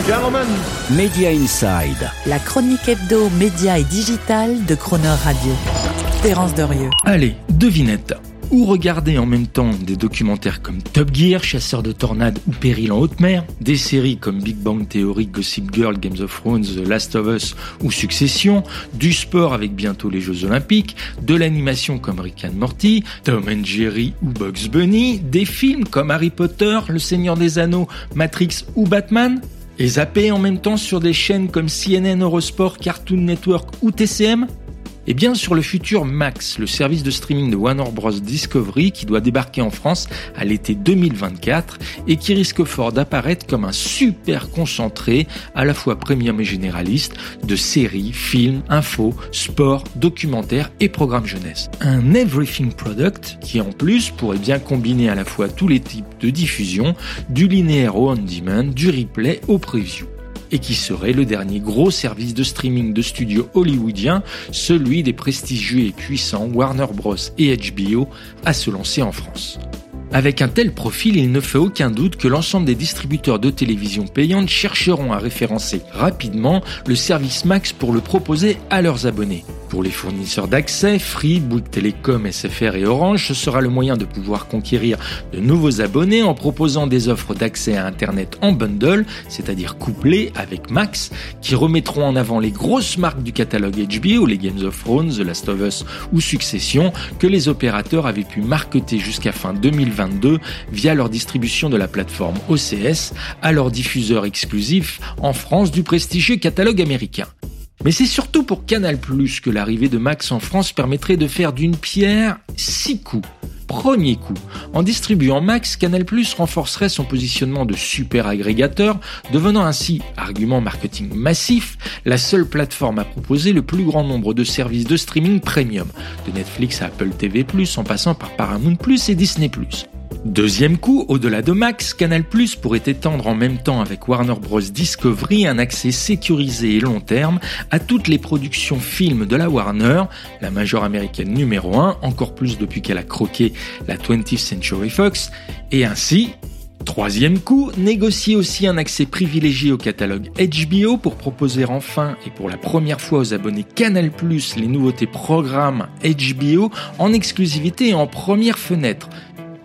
and gentlemen. Media Inside. La chronique hebdo, média et digital de Croner Radio. Terence Dorieux. Allez, devinette. Ou regarder en même temps des documentaires comme Top Gear, Chasseur de tornades ou Péril en haute mer, des séries comme Big Bang Theory, Gossip Girl, Games of Thrones, The Last of Us ou Succession, du sport avec bientôt les Jeux Olympiques, de l'animation comme Rick and Morty, Tom and Jerry ou Bugs Bunny, des films comme Harry Potter, Le Seigneur des Anneaux, Matrix ou Batman, et zapper en même temps sur des chaînes comme CNN Eurosport, Cartoon Network ou TCM et bien sur le futur Max, le service de streaming de Warner Bros Discovery qui doit débarquer en France à l'été 2024 et qui risque fort d'apparaître comme un super concentré à la fois premium et généraliste de séries, films, infos, sports, documentaires et programmes jeunesse. Un everything product qui en plus pourrait bien combiner à la fois tous les types de diffusion, du linéaire au on-demand, du replay au preview et qui serait le dernier gros service de streaming de studio hollywoodien, celui des prestigieux et puissants Warner Bros. et HBO, à se lancer en France. Avec un tel profil, il ne fait aucun doute que l'ensemble des distributeurs de télévision payantes chercheront à référencer rapidement le service Max pour le proposer à leurs abonnés. Pour les fournisseurs d'accès, Free, Bouygues Télécom, SFR et Orange, ce sera le moyen de pouvoir conquérir de nouveaux abonnés en proposant des offres d'accès à Internet en bundle, c'est-à-dire couplées avec Max, qui remettront en avant les grosses marques du catalogue HBO, les Games of Thrones, The Last of Us ou Succession, que les opérateurs avaient pu marketer jusqu'à fin 2022 via leur distribution de la plateforme OCS à leurs diffuseurs exclusifs en France du prestigieux catalogue américain. Mais c'est surtout pour Canal ⁇ que l'arrivée de Max en France permettrait de faire d'une pierre six coups. Premier coup, en distribuant Max, Canal Plus renforcerait son positionnement de super agrégateur, devenant ainsi, argument marketing massif, la seule plateforme à proposer le plus grand nombre de services de streaming premium, de Netflix à Apple TV+, en passant par Paramount+, et Disney+. Deuxième coup, au-delà de Max, Canal Plus pourrait étendre en même temps avec Warner Bros. Discovery un accès sécurisé et long terme à toutes les productions films de la Warner, la major américaine numéro 1, encore plus depuis qu'elle a croqué la 20th Century Fox, et ainsi Troisième coup, négocier aussi un accès privilégié au catalogue HBO pour proposer enfin et pour la première fois aux abonnés Canal+, les nouveautés programmes HBO en exclusivité et en première fenêtre,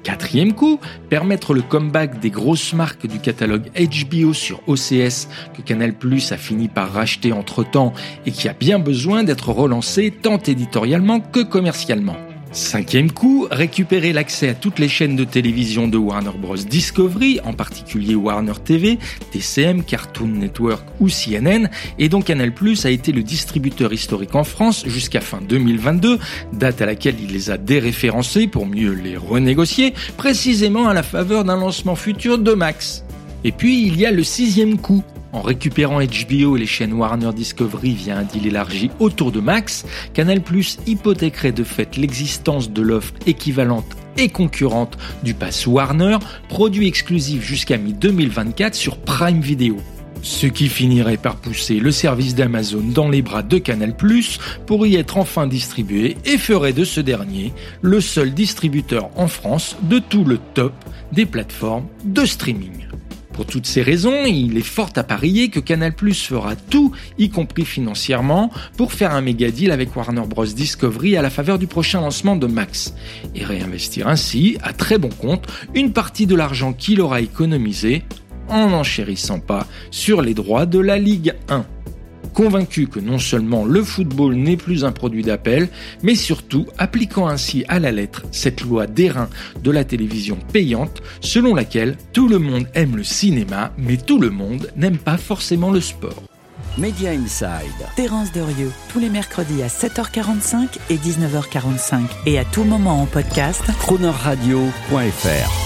Quatrième coup, permettre le comeback des grosses marques du catalogue HBO sur OCS que Canal Plus a fini par racheter entre-temps et qui a bien besoin d'être relancé tant éditorialement que commercialement. Cinquième coup, récupérer l'accès à toutes les chaînes de télévision de Warner Bros. Discovery, en particulier Warner TV, TCM, Cartoon Network ou CNN, et dont Canal Plus a été le distributeur historique en France jusqu'à fin 2022, date à laquelle il les a déréférencés pour mieux les renégocier, précisément à la faveur d'un lancement futur de Max. Et puis il y a le sixième coup, en récupérant HBO et les chaînes Warner Discovery via un deal élargi autour de Max, Canal Plus hypothéquerait de fait l'existence de l'offre équivalente et concurrente du pass Warner, produit exclusif jusqu'à mi-2024 sur Prime Video. Ce qui finirait par pousser le service d'Amazon dans les bras de Canal+, pour y être enfin distribué et ferait de ce dernier le seul distributeur en France de tout le top des plateformes de streaming. Pour toutes ces raisons, il est fort à parier que Canal fera tout, y compris financièrement, pour faire un méga deal avec Warner Bros. Discovery à la faveur du prochain lancement de Max, et réinvestir ainsi, à très bon compte, une partie de l'argent qu'il aura économisé en n'enchérissant pas sur les droits de la Ligue 1 convaincu que non seulement le football n'est plus un produit d'appel, mais surtout appliquant ainsi à la lettre cette loi d'airain de la télévision payante selon laquelle tout le monde aime le cinéma, mais tout le monde n'aime pas forcément le sport. Media Inside. Terence Derieux, tous les mercredis à 7h45 et 19h45 et à tout moment en podcast. Cronerradio.fr